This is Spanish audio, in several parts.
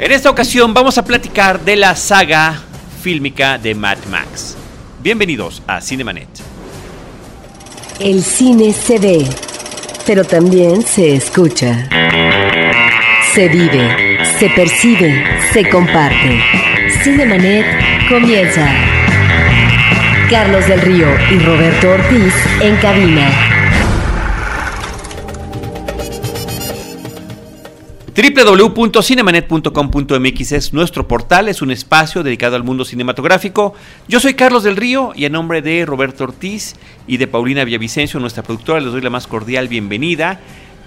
En esta ocasión vamos a platicar de la saga fílmica de Mad Max. Bienvenidos a Cinemanet. El cine se ve, pero también se escucha. Se vive, se percibe, se comparte. Cinemanet comienza. Carlos del Río y Roberto Ortiz en cabina. www.cinemanet.com.mx es nuestro portal, es un espacio dedicado al mundo cinematográfico. Yo soy Carlos del Río y a nombre de Roberto Ortiz y de Paulina Villavicencio, nuestra productora, les doy la más cordial bienvenida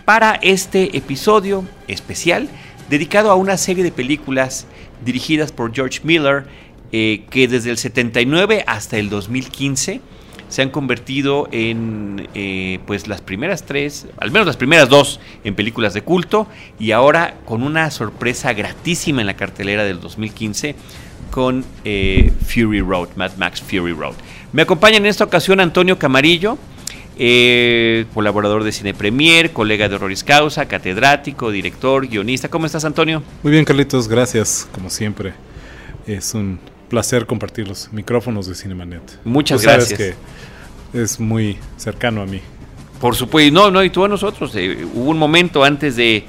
para este episodio especial dedicado a una serie de películas dirigidas por George Miller eh, que desde el 79 hasta el 2015 se han convertido en eh, pues las primeras tres, al menos las primeras dos en películas de culto y ahora con una sorpresa gratísima en la cartelera del 2015 con eh, Fury Road, Mad Max Fury Road. Me acompaña en esta ocasión Antonio Camarillo, eh, colaborador de Cine Premier, colega de Horroris Causa, catedrático, director, guionista. ¿Cómo estás, Antonio? Muy bien, Carlitos, gracias, como siempre. Es un placer compartir los micrófonos de Cinemanet. Muchas Tú sabes gracias. que es muy cercano a mí. Por supuesto, no, no, y tú a nosotros. eh, hubo un momento antes de,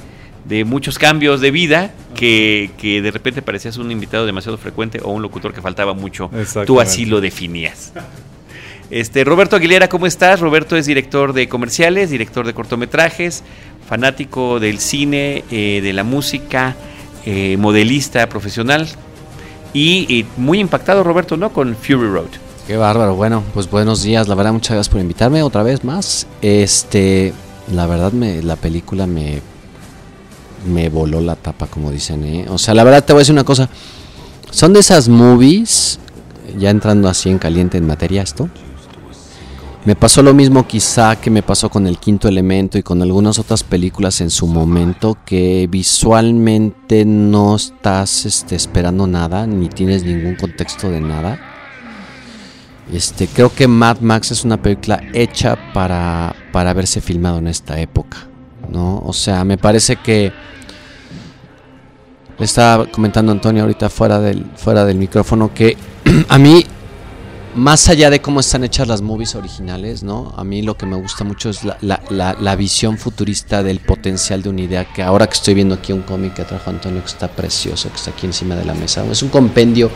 de muchos cambios de vida que, que de repente parecías un invitado demasiado frecuente o un locutor que faltaba mucho. Tú así lo definías. Este, Roberto Aguilera, ¿cómo estás? Roberto es director de comerciales, director de cortometrajes, fanático del cine, eh, de la música, eh, modelista profesional y, muy impactado, Roberto, ¿no? Con Fury Road. Qué bárbaro. Bueno, pues buenos días. La verdad, muchas gracias por invitarme otra vez más. Este, la verdad, me, la película me, me voló la tapa, como dicen. ¿eh? O sea, la verdad, te voy a decir una cosa. Son de esas movies, ya entrando así en caliente en materia esto. Me pasó lo mismo quizá que me pasó con el quinto elemento y con algunas otras películas en su momento que visualmente no estás este, esperando nada ni tienes ningún contexto de nada. Este, creo que Mad Max es una película hecha para, para haberse filmado en esta época, ¿no? O sea, me parece que estaba comentando Antonio ahorita fuera del, fuera del micrófono que a mí, más allá de cómo están hechas las movies originales, ¿no? A mí lo que me gusta mucho es la, la- la- visión futurista del potencial de una idea que ahora que estoy viendo aquí un cómic que trajo Antonio que está precioso, que está aquí encima de la mesa. Es un compendio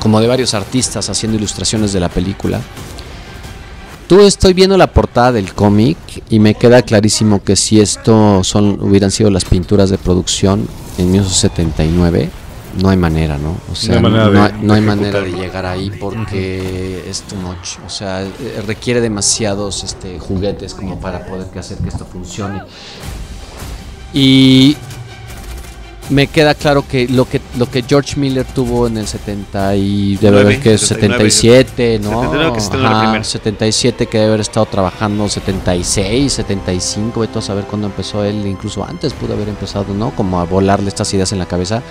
como de varios artistas haciendo ilustraciones de la película. Tú estoy viendo la portada del cómic y me queda clarísimo que si esto son hubieran sido las pinturas de producción en 1979, no hay manera, ¿no? O sea, No hay manera no, de- hay, no hay de manera de ejecutarlo. llegar ahí porque es too much. O sea, eh, requiere demasiados este, juguetes como para poder que hacer que esto funcione. Y me queda claro que lo que lo que George Miller tuvo en el 70 y debe haber que 79, 77, ¿no? 79 que se estrenó la Ajá, primera. 77 que debe haber estado trabajando 76, 75, vete a saber cuándo empezó él, incluso antes pudo haber empezado, ¿no? Como a volarle estas ideas en la cabeza.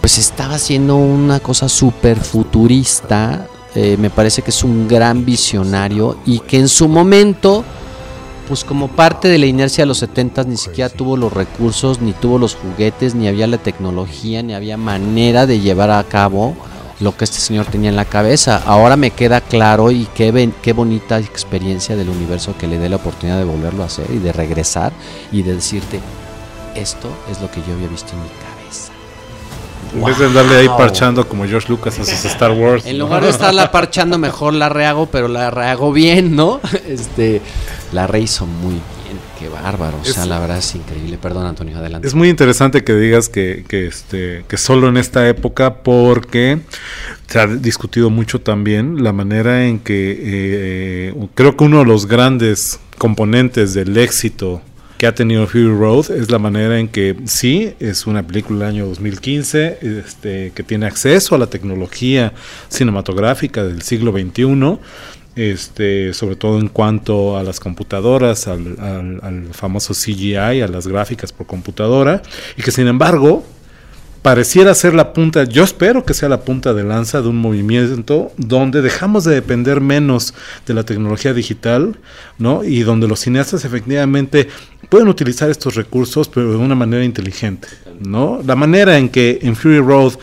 Pues estaba haciendo una cosa súper futurista. eh, me parece que es un gran visionario y que en su momento pues como parte de la inercia de los 70 ni siquiera tuvo los recursos, ni tuvo los juguetes, ni había la tecnología, ni había manera de llevar a cabo lo que este señor tenía en la cabeza. Ahora me queda claro y qué, qué bonita experiencia del universo que le dé la oportunidad de volverlo a hacer y de regresar y de decirte, esto es lo que yo había visto en mi cabeza. En vez de andarle ahí parchando como George Lucas a sus Star Wars. En lugar de estarla parchando, mejor la rehago, pero la rehago bien, ¿no? Este, la rehizo muy bien, qué bárbaro. O sea, Es- la verdad es increíble. Perdón, Antonio, adelante. Es muy interesante que digas que, que, este, que solo en esta época, porque se ha discutido mucho también la manera en que eh, creo que uno de los grandes componentes del éxito que ha tenido Fury Road es la manera en que sí, es una película del año 2015, este, que tiene acceso a la tecnología cinematográfica del siglo XXI, este, sobre todo en cuanto a las computadoras, al, al- al famoso CGI, a las gráficas por computadora, y que sin embargo pareciera ser la punta, yo espero que sea la punta de lanza de un movimiento donde dejamos de depender menos de la tecnología digital, ¿no? Y donde los cineastas efectivamente pueden utilizar estos recursos, pero de una manera inteligente, ¿no? La manera en que en Fury Road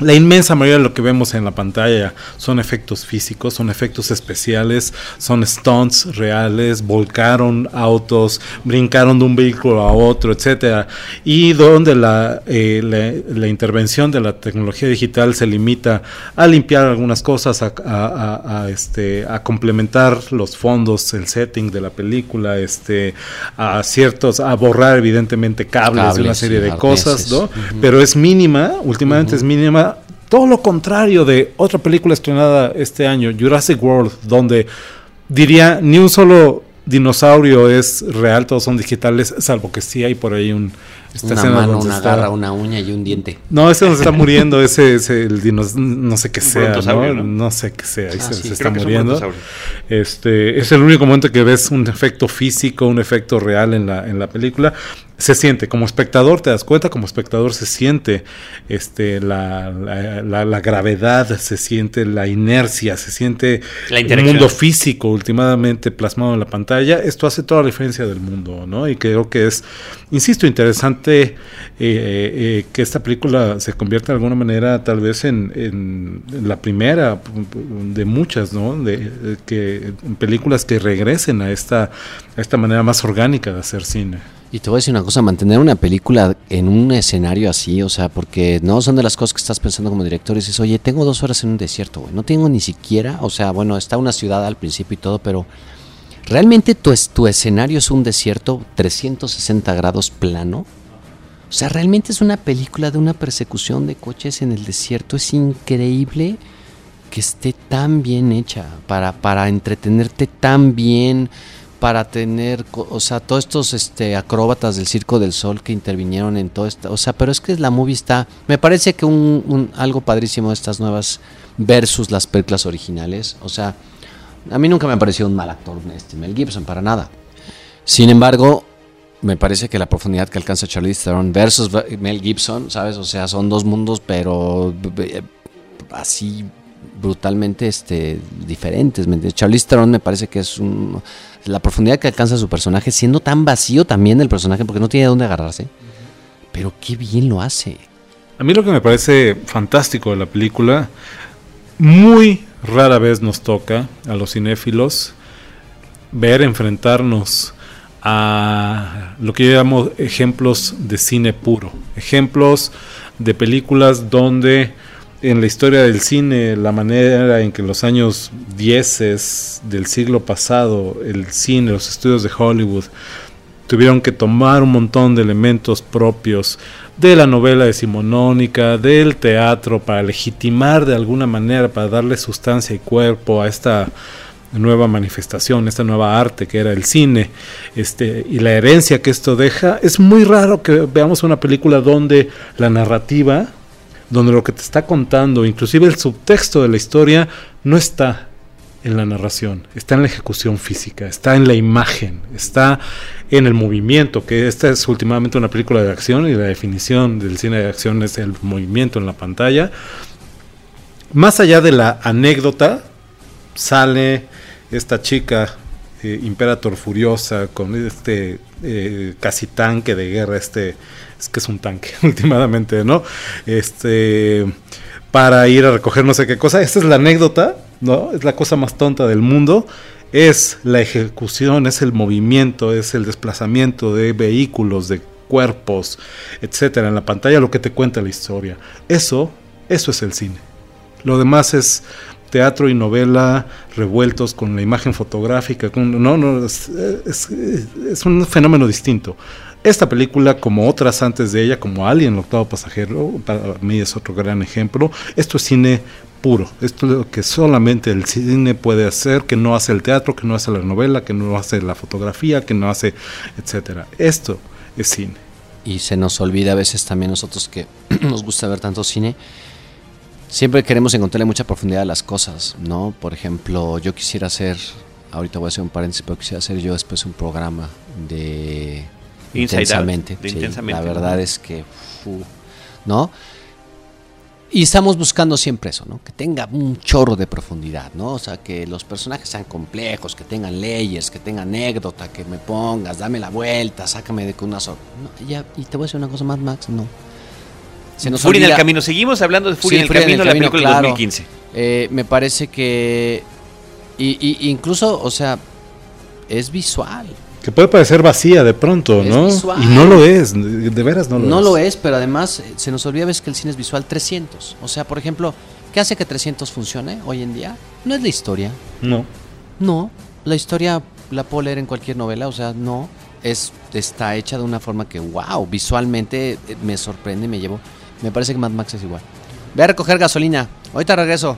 la inmensa mayoría de lo que vemos en la pantalla son efectos físicos, son efectos especiales, son stunts reales, volcaron autos, brincaron de un vehículo a otro, etcétera. Y donde la, eh, la, intervención de la tecnología digital se limita a limpiar algunas cosas, a, este, a complementar los fondos, el setting de la película, este, a ciertos, a borrar evidentemente cables, de una serie de cosas, ¿no? Pero es mínima, últimamente es mínima todo lo contrario de otra película estrenada este año, Jurassic World, donde diría ni un solo dinosaurio es real, todos son digitales, salvo que sí hay por ahí un... una mano, una garra, una uña y un diente. No, ese no se está muriendo, ese es el dinosaurio, no sé qué sea, ¿no? ¿no? sé qué sea, ah, se, está muriendo. Este, es el único momento que ves un efecto físico, un efecto real en la, en la película se siente, como espectador te das cuenta, como espectador se siente este, la, la, gravedad, se siente la inercia, se siente el mundo físico últimamente plasmado en la pantalla. Esto hace toda la diferencia del mundo, ¿no? Y creo que es, insisto, interesante eh, eh, que esta película se convierta de alguna manera tal vez en, en, la primera de muchas, ¿no? De, que películas que regresen a esta, a esta manera más orgánica de hacer cine. Y te voy a decir una cosa, mantener una película en un escenario así, o sea, porque no son de las cosas que estás pensando como director y dices, oye, tengo dos horas en un desierto, güey, no tengo ni siquiera, o sea, bueno, está una ciudad al principio y todo, pero realmente tu, tu escenario es un desierto 360 grados plano. O sea, realmente es una película de una persecución de coches en el desierto, es increíble que esté tan bien hecha para, para entretenerte tan bien para tener, o sea, todos estos este, acróbatas del Circo del Sol que intervinieron en todo esto, o sea, pero es que la movie está, me parece que un, algo padrísimo de estas nuevas versus las películas originales, o sea, a mí nunca me ha parecido un mal actor este Mel Gibson, para nada. Sin embargo, me parece que la profundidad que alcanza Charlize Theron versus Mel Gibson, ¿sabes? O sea, son dos mundos, pero eh, así brutalmente este, diferentes. Charlize Theron me parece que es un la profundidad que alcanza su personaje, siendo tan vacío también el personaje, porque no tiene dónde agarrarse. Pero qué bien lo hace. A mí lo que me parece fantástico de la película, muy rara vez nos toca a los cinéfilos ver enfrentarnos a lo que yo llamo ejemplos de cine puro, ejemplos de películas donde en la historia del cine, la manera en que en los años 10 del siglo pasado, el cine, los estudios de Hollywood, tuvieron que tomar un montón de elementos propios de la novela decimonónica, del teatro, para legitimar de alguna manera, para darle sustancia y cuerpo a esta nueva manifestación, esta nueva arte que era el cine, este, y la herencia que esto deja, es muy raro que veamos una película donde la narrativa donde lo que te está contando, inclusive el subtexto de la historia, no está en la narración, está en la ejecución física, está en la imagen, está en el movimiento, que esta es últimamente una película de acción y la definición del cine de acción es el movimiento en la pantalla. Más allá de la anécdota, sale esta chica eh, Imperator Furiosa con este eh, casi tanque de guerra, este es que es un tanque últimamente, ¿no? Este, para ir a recoger no sé qué cosa. Esta es la anécdota, ¿no? Es la cosa más tonta del mundo. Es la ejecución, es el movimiento, es el desplazamiento de vehículos, de cuerpos, etcétera, en la pantalla, lo que te cuenta la historia. Eso, eso es el cine. Lo demás es teatro y novela revueltos con la imagen fotográfica. no, no, es, es, un fenómeno distinto. Esta película, como otras antes de ella, como Alien, el octavo pasajero, para mí es otro gran ejemplo. Esto es cine puro. Esto es lo que solamente el cine puede hacer, que no hace el teatro, que no hace la novela, que no hace la fotografía, que no hace, etcétera. Esto es cine. Y se nos olvida a veces también nosotros que nos gusta ver tanto cine. Siempre queremos encontrarle mucha profundidad a las cosas, ¿no? Por ejemplo, yo quisiera hacer, ahorita voy a hacer un paréntesis, pero quisiera hacer yo después un programa de intensamente. La verdad es que ¿no? Y estamos buscando siempre eso, ¿no? Que tenga un chorro de profundidad, ¿no? O sea, que los personajes sean complejos, que tengan leyes, que tengan anécdota, que me pongas, dame la vuelta, sácame de con una sola. No, ya, y te voy a decir una cosa más, Max, no. Se nos Furia en el camino, seguimos hablando de Furia Sí, en el Furia en camino, el la camino, película del claro. 2015. Eh, me parece que. Y, y- incluso, o sea, es visual. Que puede parecer vacía de pronto, Es ¿no? visual. Y no lo es, de, veras no lo No es. lo es, pero además eh, se nos olvida a veces que el cine es visual 300. O sea, por ejemplo, ¿qué hace que 300 funcione hoy en día? No es la historia. No. No, la historia la puedo leer en cualquier novela, o sea, no. Es, está hecha de una forma que, wow, visualmente eh, me sorprende, me llevo. Me parece que Mad Max es igual. Ve a recoger gasolina. Ahorita regreso.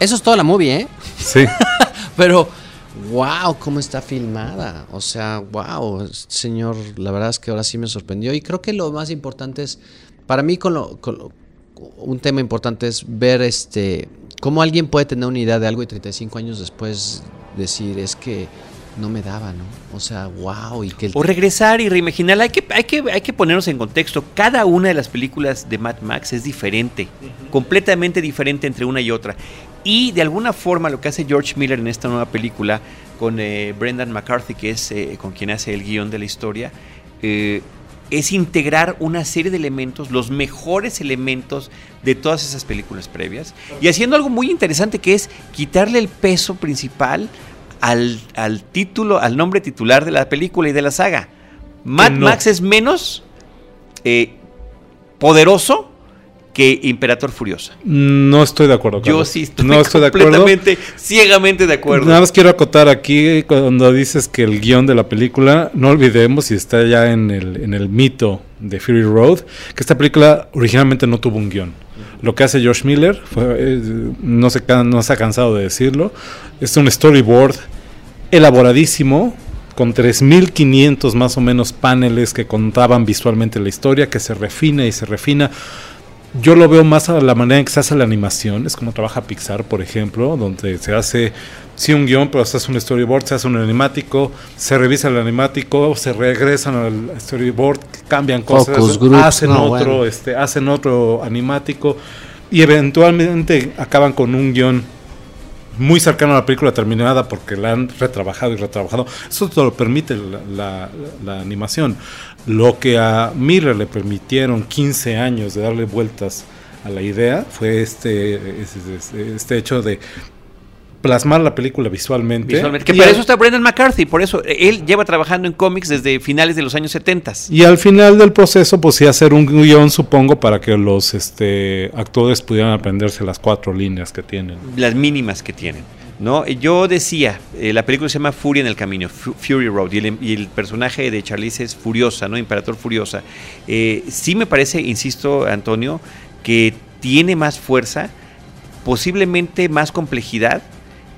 Eso es toda la movie, ¿eh? Sí. Pero, wow, cómo está filmada. O sea, wow, señor, la verdad es que ahora sí me sorprendió. Y creo que lo más importante es, para mí, con lo, con lo- un tema importante es ver este cómo alguien puede tener una idea de algo y 35 años después decir, es que no me daba, ¿no? O sea, wow, y que el- O regresar y reimaginar. Hay que, hay, que, hay que ponernos en contexto. Cada una de las películas de Mad Max es diferente, completamente diferente entre una y otra. Y de alguna forma lo que hace George Miller en esta nueva película con eh, Brendan McCarthy, que es eh, con quien hace el guion de la historia, eh, es integrar una serie de elementos, los mejores elementos de todas esas películas previas, y haciendo algo muy interesante que es quitarle el peso principal al, al título, al nombre titular de la película y de la saga. Mad no. Max es menos eh, poderoso que Imperator Furiosa. No estoy de acuerdo. Yo Carlos. sí estoy no estoy de acuerdo. completamente, ciegamente de acuerdo. Nada más quiero acotar aquí cuando dices que el guion de la película, no olvidemos, y está ya en el, en el mito de Fury Road, que esta película originalmente no tuvo un guion. Lo que hace George Miller, eh, no, se, no se ha cansado de decirlo, es un storyboard elaboradísimo, con 3.500 más o menos paneles que contaban visualmente la historia, que se refina y se refina. Yo lo veo más a la manera en que se hace la animación, es como trabaja Pixar, por ejemplo, donde se hace, sí, un guion, pero se hace un storyboard, se hace un animático, se revisa el animático, se regresan al storyboard, cambian cosas, groups, hacen no, otro, bueno. este, hacen otro animático y eventualmente acaban con un guion muy cercano a la película terminada porque la han retrabajado y retrabajado. Eso te lo permite la, la- la animación. Lo que a Miller le permitieron 15 años de darle vueltas a la idea fue este, este, este hecho de plasmar la película visualmente. Visualmente. Que Y para al- eso está Brendan McCarthy, por eso eh, él lleva trabajando en cómics desde finales de los años 70. Y al final del proceso, pues sí hacer un guion, supongo, para que los este, actores pudieran aprenderse las cuatro líneas que tienen. las mínimas que tienen. ¿no? Yo decía, eh, la película se llama Furia en el Camino, Fu- Fury Road, y el, y el personaje de Charlize es Furiosa, ¿no? Imperator Furiosa. Eh, sí me parece, insisto, Antonio, que tiene más fuerza, posiblemente más complejidad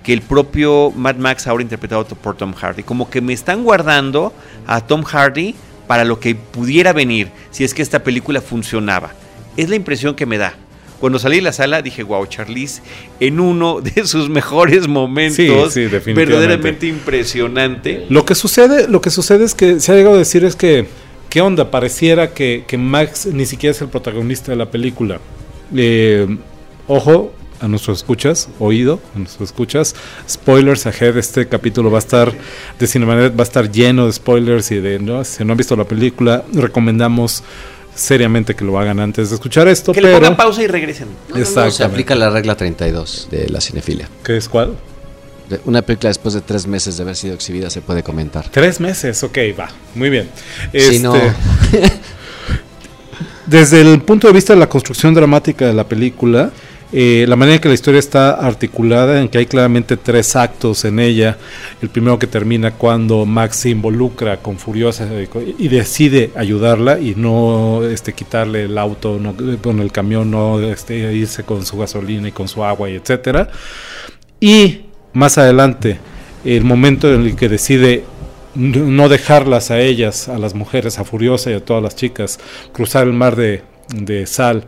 que el propio Mad Max ahora interpretado por Tom Hardy. Como que me están guardando a Tom Hardy para lo que pudiera venir si es que esta película funcionaba. Es la impresión que me da. Cuando salí de la sala dije, wow, Charlize, en uno de sus mejores momentos, Sí, sí, definitivamente. verdaderamente impresionante. Lo que sucede, lo que sucede es que se ha llegado a decir es que, ¿qué onda? Pareciera que, que Max ni siquiera es el protagonista de la película. Eh, ojo a nuestros escuchas, oído a nuestros escuchas. Spoilers ahead, este capítulo va a estar de Cinemanet, va a estar lleno de spoilers y de, ¿no? si no han visto la película, recomendamos seriamente que lo hagan antes de escuchar esto. Que le pongan pausa y regresen. No, no, no, se aplica la regla 32 de la cinefilia. ¿Qué es cuál? Una película después de tres meses de haber sido exhibida se puede comentar. Tres meses, ok, va, muy bien. Si Este, no, Desde el punto de vista de la construcción dramática de la película, eh, la manera en que la historia está articulada, en que hay claramente tres actos en ella. El primero que termina cuando Max se involucra con Furiosa y decide ayudarla y no este, quitarle el auto, no, con el camión, no este, irse con su gasolina y con su agua y etcétera. Y más adelante, el momento en el que decide no dejarlas a ellas, a las mujeres, a Furiosa y a todas las chicas, cruzar el mar de, de sal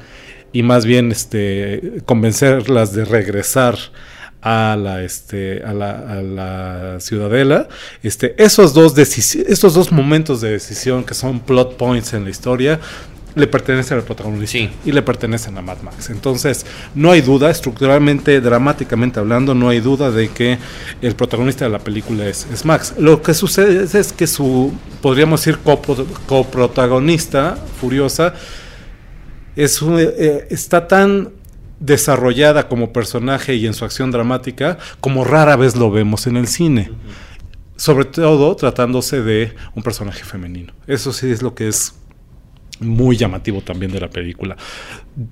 y más bien este, convencerlas de regresar a la, este, a la, a la ciudadela. Este, esos, dos esos dos momentos de decisión que son plot points en la historia le pertenecen al protagonista Sí. y le pertenecen a Mad Max. Entonces, no hay duda, estructuralmente, dramáticamente hablando, no hay duda de que el protagonista de la película es, es Max. Lo que sucede es, es que su, podríamos decir, copro- coprotagonista, Furiosa, es un- eh, está tan desarrollada como personaje y en su acción dramática como rara vez lo vemos en el cine. Sobre todo tratándose de un personaje femenino. Eso sí es lo que es muy llamativo también de la película.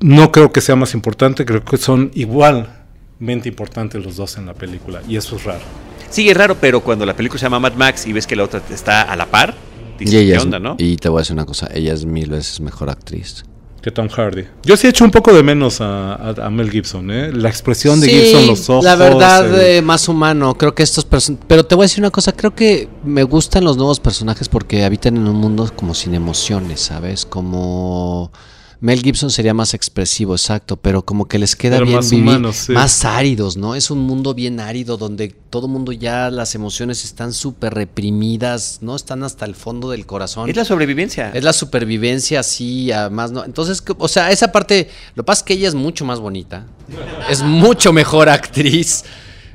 No creo que sea más importante, creo que son igualmente importantes los dos en la película y eso es raro. Sí, es raro, pero cuando la película se llama Mad Max y ves que la otra está a la par, dices, Y, ella ¿qué es- onda, no? y te voy a decir una cosa, ella es mil veces mejor actriz. Que Tom Hardy. Yo sí he hecho un poco de menos a, a- a Mel Gibson, ¿eh? La expresión de Sí, Gibson, los ojos. La verdad, el- eh, más humano. Creo que estos person- Pero te voy a decir una cosa. Creo que me gustan los nuevos personajes porque habitan en un mundo como sin emociones, ¿sabes? Como. Mel Gibson sería más expresivo, exacto, pero como que les queda Pero bien más vivir- humanos, sí. más áridos, ¿no? Es un mundo bien árido donde todo mundo ya las emociones están súper reprimidas, ¿no? Están hasta el fondo del corazón. Es la sobrevivencia. Es la supervivencia así, además, ¿no? Entonces, que- o sea, esa parte, lo que pasa es que ella es mucho más bonita, es mucho mejor actriz,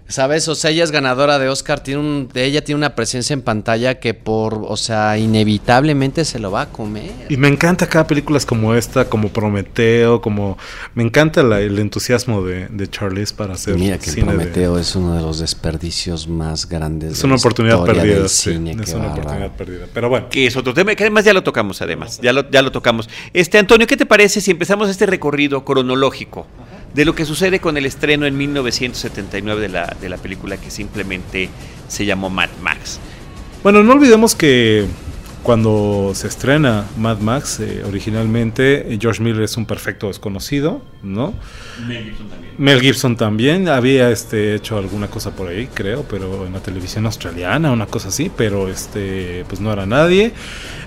¿sabes? O sea, ella es ganadora de Oscar, tiene un, ella tiene una presencia en pantalla que por, o sea, inevitablemente se lo va a comer. Y me encanta cada películas como esta, como Prometeo, como... Me encanta la- el entusiasmo de, de Charlize para hacer Mira que cine de- Prometeo es uno de los desperdicios más grandes. Es de una la oportunidad perdida, del sí, cine, es una oportunidad perdida. Pero bueno, que es otro tema, que además ya lo tocamos, además, ya lo, ya lo tocamos. Este, Antonio, ¿qué te parece si empezamos este recorrido cronológico de lo que sucede con el estreno en 1979 de la, de la película que simplemente se llamó Mad Max? Bueno, no olvidemos que cuando se estrena Mad Max, eh, originalmente eh, George Miller es un perfecto desconocido, ¿no? Mel Gibson también había este, hecho alguna cosa por ahí, creo, pero en la televisión australiana, una cosa así, pero este, pues no era nadie.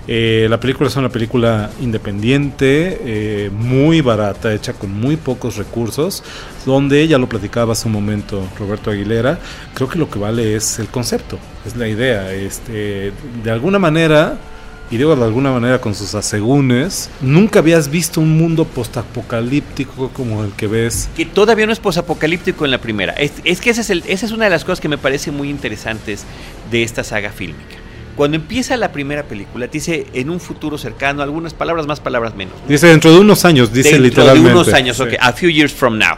Eh, la película es una película independiente, eh, muy barata, hecha con muy pocos recursos, donde ya lo platicaba hace un momento Roberto Aguilera. Creo que lo que vale es el concepto, es la idea. Este, de alguna manera, y digo de alguna manera con sus asegúnes, nunca habías visto un mundo postapocalíptico como el que ves Que todavía no es posapocalíptico en la primera. Es, es que ese es el- esa es una de las cosas que me parece muy interesantes de esta saga fílmica. Cuando empieza la primera película, te dice en un futuro cercano, algunas palabras más, palabras menos. Dice dentro de unos años, dice Dentro literalmente. de unos años, Sí. ok, a few years from now.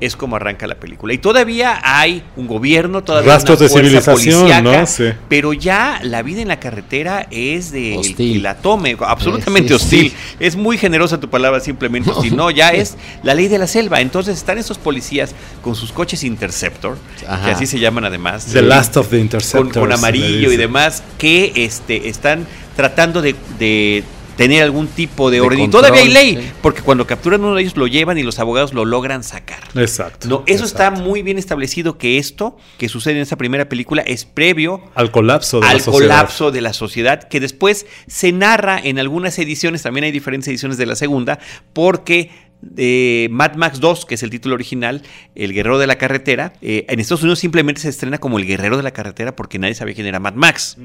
Es como arranca la película. Y todavía hay un gobierno, todavía hay Rastros una de fuerza civilización, ¿no? Sí. Pero ya la vida en la carretera es de el Hostil. que la tome, absolutamente sí, hostil. sí. Es muy generosa tu palabra, simplemente hostil. No, ya es la ley de la selva. Entonces están esos policías con sus coches Interceptor, Ajá. que así se llaman además. The Sí Last of the con, Interceptors. con amarillo y demás, que este, están tratando de, de tener algún tipo de, De orden. Y todavía hay ley, sí. porque cuando capturan uno de ellos lo llevan y los abogados lo logran sacar. Exacto. No, eso está muy bien establecido que esto que sucede en esta primera película es previo Al colapso de al la sociedad. colapso de la sociedad, que después se narra en algunas ediciones, también hay diferentes ediciones de la segunda, porque eh, Mad Max 2, que es el título original, El Guerrero de la Carretera, eh, en Estados Unidos simplemente se estrena como El Guerrero de la Carretera porque nadie sabía quién era Mad Max.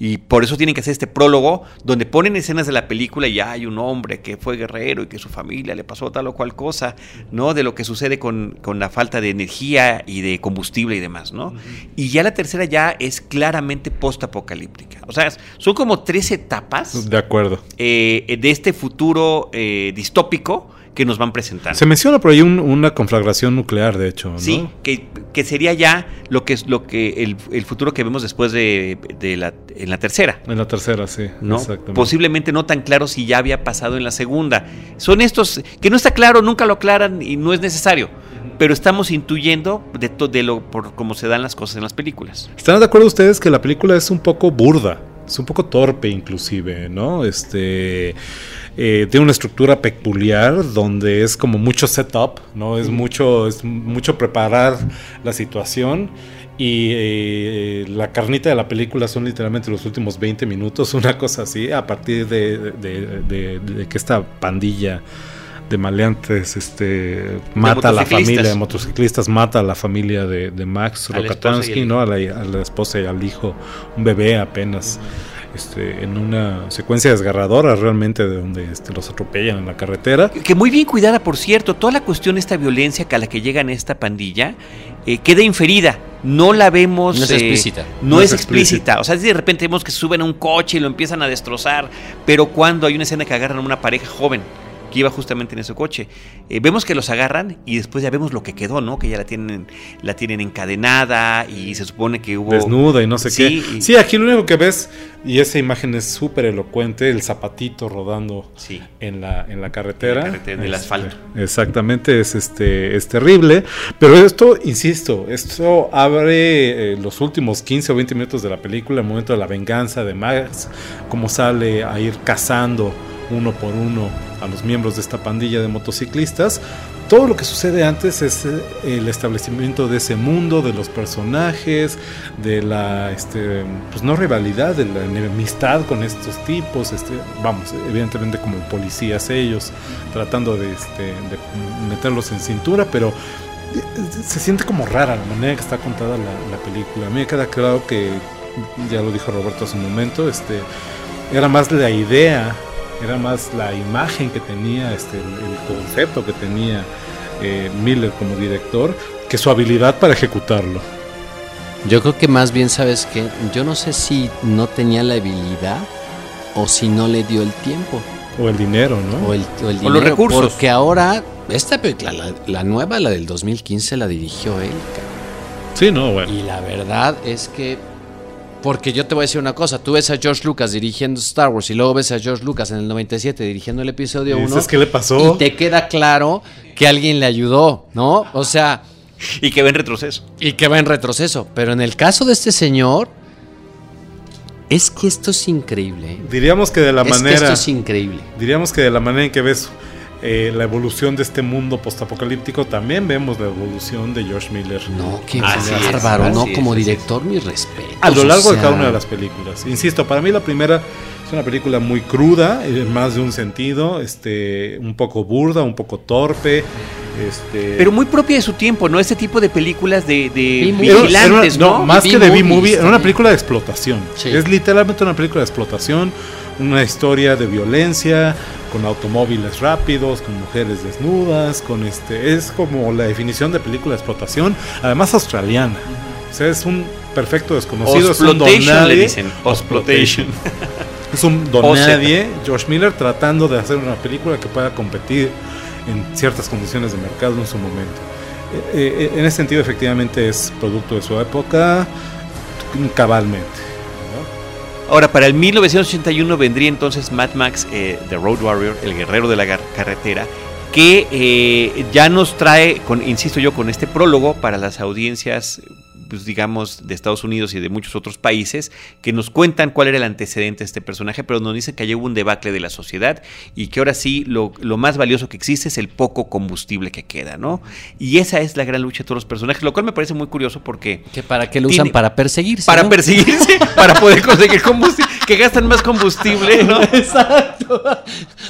Y por eso tienen que hacer este prólogo donde ponen escenas de la película y ya hay un hombre que fue guerrero y que su familia le pasó tal o cual cosa, ¿no? De lo que sucede con, con la falta de energía y de combustible y demás, ¿no? Y ya la tercera ya es claramente post-apocalíptica. O sea, son como tres etapas De acuerdo. eh, de este futuro eh, distópico que nos van presentando. Se menciona por ahí un- una conflagración nuclear, de hecho, ¿no? Sí, que, que sería ya lo que es lo que el, el futuro que vemos después de, de la, en la tercera. En la tercera, sí. ¿no? Exactamente. Posiblemente no tan claro si ya había pasado en la segunda. Son estos que no está claro, nunca lo aclaran y no es necesario. Pero estamos intuyendo de, to- de lo por cómo se dan las cosas en las películas. ¿Están de acuerdo ustedes que la película es un poco burda? Es un poco torpe inclusive, ¿no? Este eh, tiene una estructura peculiar donde es como mucho setup, ¿no? Es mucho, es mucho preparar la situación y eh, la carnita de la película son literalmente los últimos 20 minutos, una cosa así, a partir de, de- de- de que esta pandilla de maleantes este, mata a la familia de motociclistas, mata a la familia de, de Max Rokatansky, ¿no? A la, a la esposa y al hijo, un bebé apenas. este, en una secuencia desgarradora realmente de donde este, los atropellan en la carretera. Que muy bien cuidada, por cierto, toda la cuestión de esta violencia que a la que llegan esta pandilla eh, queda inferida. No la vemos. No es eh, explícita. No, No es es explícita. O sea, de repente vemos que suben a un coche y lo empiezan a destrozar. Pero cuando hay una escena que agarran a una pareja joven que iba justamente en ese coche, eh, vemos que los agarran y después ya vemos lo que quedó, ¿no? Que ya la tienen, la tienen encadenada y se supone que hubo. desnuda y no sé Sí, qué. y- Sí, aquí lo único que ves, y esa imagen es súper elocuente, el zapatito rodando Sí. en la, en la carretera. En la carretera, del Este, asfalto. Exactamente, es este es terrible. Pero esto, insisto, esto abre eh, los últimos 15 o 20 minutos de la película, el momento de la venganza de Max, cómo sale a ir cazando uno por uno a los miembros de esta pandilla de motociclistas. Todo lo que sucede antes es eh, el establecimiento de ese mundo, de los personajes, de la, este, pues no rivalidad, de la enemistad con estos tipos, este, vamos, evidentemente como policías ellos, tratando de, este, de meterlos en cintura, pero eh, se siente como rara la manera que está contada la, la película. A mí me queda claro que, ya lo dijo Roberto hace un momento, este, era más la idea, era más la imagen que tenía, este, el, el concepto que tenía eh, Miller como director, que su habilidad para ejecutarlo. Yo creo que más bien, ¿sabes qué? Yo no sé si no tenía la habilidad o si no le dio el tiempo O el dinero, ¿no? o el, o el O los dinero. recursos. Porque ahora, esta película, la, la nueva, la del 2015, la dirigió él. cabrón. Sí, no, bueno. Y la verdad es que. Porque yo te voy a decir una cosa: tú ves a George Lucas dirigiendo Star Wars y luego ves a George Lucas en el 97 dirigiendo el episodio Y 1. dices, ¿qué le pasó? Y te queda claro que alguien le ayudó, ¿no? O sea. Y que ven retroceso. Y que va en retroceso. Pero en el caso de este señor, es que esto es increíble. ¿eh? Diríamos que de la es que manera... esto es increíble. Diríamos que de la manera en que ves eh, la evolución de este mundo postapocalíptico, también vemos la evolución de George Miller. No, qué bárbaro, ¿no? es, Como es. director, mi respeto. A lo largo de cada una de las películas. Insisto, para mí la primera es una película muy cruda, en más de un sentido, este, un poco burda, un poco torpe. Este, Pero muy propia de su tiempo, ¿no? Este tipo de películas de, de B-movie. Era- vigilantes, una- ¿no? Más que de B-movie, era una película de explotación. Sí. Es literalmente una película de explotación, una historia de violencia, con automóviles rápidos, con mujeres desnudas, con este. Es como la definición de película de explotación, además australiana. O sea, es un perfecto desconocido. Es un don Osplotation le nadie. dicen. Es un don nadie. George Miller tratando de hacer una película que pueda competir en ciertas condiciones de mercado en su momento. Eh, eh, en ese sentido, efectivamente, es producto de su época, cabalmente. Ahora, para el 1981 vendría entonces Mad Max, eh, The Road Warrior, el guerrero de la carretera, que eh, ya nos trae, con, insisto yo, con este prólogo para las audiencias, pues, digamos, de Estados Unidos y de muchos otros países, que nos cuentan cuál era el antecedente de este personaje, pero nos dicen que allí hubo un debacle de la sociedad y que ahora sí lo, lo más valioso que existe es el poco combustible que queda, ¿no? Y esa es la gran lucha de todos los personajes, lo cual me parece muy curioso porque... Que para qué lo usan para perseguirse. Para ¿no? perseguirse, para poder conseguir combustible, que gastan más combustible, ¿no? Exacto.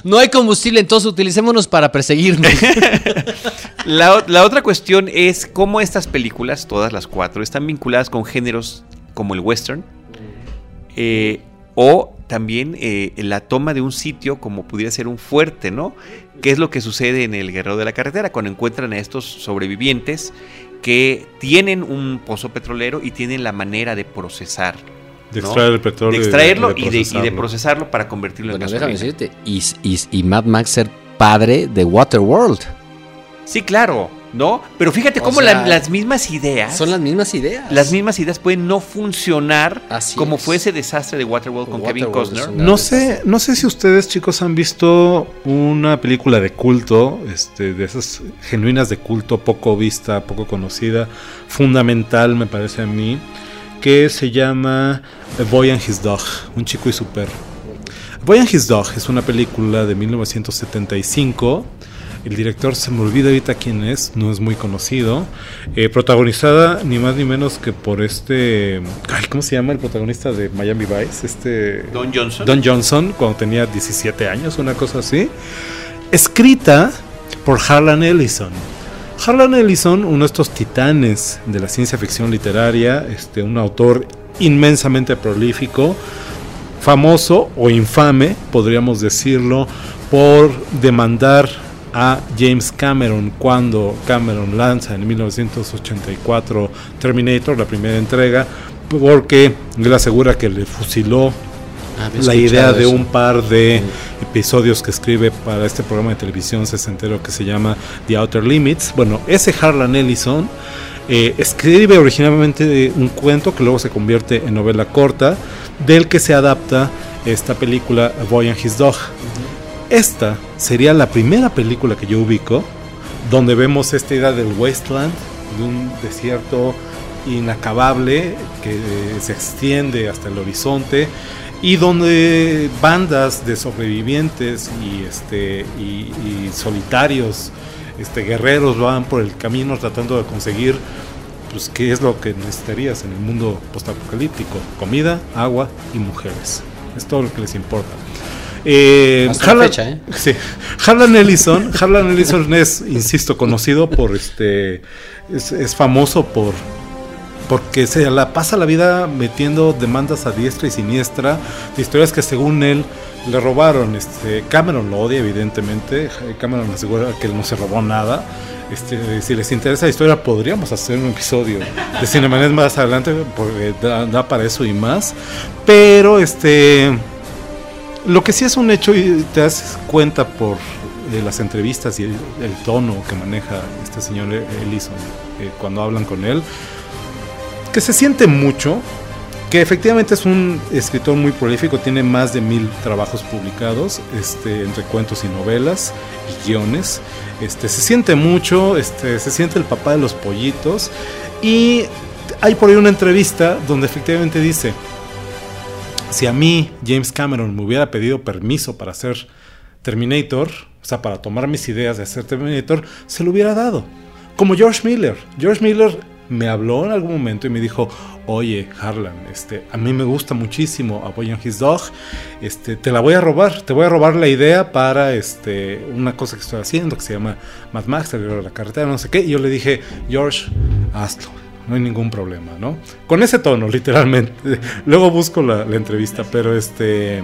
No hay combustible, entonces utilicémonos para perseguirnos. La, otra cuestión es cómo estas películas, todas las cuatro, están vinculadas con géneros como el western eh, o también eh, la toma de un sitio como pudiera ser un fuerte, ¿no? ¿Qué es lo que sucede en el Guerrero de la Carretera cuando encuentran a estos sobrevivientes que tienen un pozo petrolero y tienen la manera de procesar? De ¿no? extraer el petróleo. De y extraerlo de y de, y de procesarlo. para convertirlo bueno, en déjame gasolina. decirte. Y, y, y Mad Max ser padre de Waterworld. Sí, claro, ¿no? Pero fíjate O cómo sea, la- las mismas ideas. Son las mismas ideas. las mismas ideas pueden no funcionar Así como es. fue ese desastre de Waterworld con Kevin Costner. No sé, no sé si ustedes chicos han visto una película de culto, este, de esas genuinas de culto, poco vista, poco conocida, fundamental me parece a mí, que se llama A Boy and His Dog, un chico y su perro. A Boy and His Dog es una película de 1975. El director se me olvida ahorita quién es, no es muy conocido. Eh, protagonizada ni más ni menos que por este. ay, ¿Cómo se llama el protagonista de Miami Vice? Este. Don Johnson. Don Johnson, cuando tenía 17 años, una cosa así. Escrita por Harlan Ellison. Harlan Ellison, uno de estos titanes de la ciencia ficción literaria, este, un autor inmensamente prolífico, famoso o infame, podríamos decirlo, por demandar a James Cameron cuando Cameron lanza en 1984 Terminator, la primera entrega, porque él asegura que le fusiló la escuchado idea de eso. un par de episodios que escribe para este programa de televisión sesentero que se llama The Outer Limits. Bueno, ese Harlan Ellison eh, escribe originalmente un cuento que luego se convierte en novela corta, del que se adapta esta película A Boy and His Dog. Esta sería la primera película que yo ubico donde vemos esta idea del wasteland, de un desierto inacabable que eh, se extiende hasta el horizonte y donde bandas de sobrevivientes y este y, y solitarios este guerreros van por el camino tratando de conseguir pues qué es lo que necesitarías en el mundo postapocalíptico comida agua y mujeres. Es todo lo que les importa. Eh, Harlan, fecha, ¿eh? sí, Harlan Ellison Harlan Ellison es insisto conocido por este es, es famoso por porque se la pasa la vida metiendo demandas a diestra y siniestra de historias que según él le robaron. Este, Cameron lo odia evidentemente, Cameron asegura que él no se robó nada. Este, si les interesa la historia podríamos hacer un episodio de Cinemanet más adelante porque da, da para eso y más. Pero este lo que sí es un hecho y te das cuenta por eh, las entrevistas y el, el tono que maneja este señor Ellison eh, cuando hablan con él, se siente mucho, que efectivamente es un escritor muy prolífico, tiene más de mil trabajos publicados, este, entre cuentos y novelas y guiones. Este, se siente mucho, este, se siente el papá de los pollitos y hay por ahí una entrevista donde efectivamente dice, si a mí James Cameron me hubiera pedido permiso para hacer Terminator, o sea, para tomar mis ideas de hacer Terminator, se lo hubiera dado. Como George Miller. George Miller me habló en algún momento y me dijo, oye Harlan, este, a mí me gusta muchísimo A Boy and His Dog, este, te la voy a robar, te voy a robar la idea para este, una cosa que estoy haciendo que se llama Mad Max, el de la carretera, no sé qué, y yo le dije, George, hazlo. No hay ningún problema, ¿no? Con ese tono, literalmente. Luego busco la entrevista, pero este.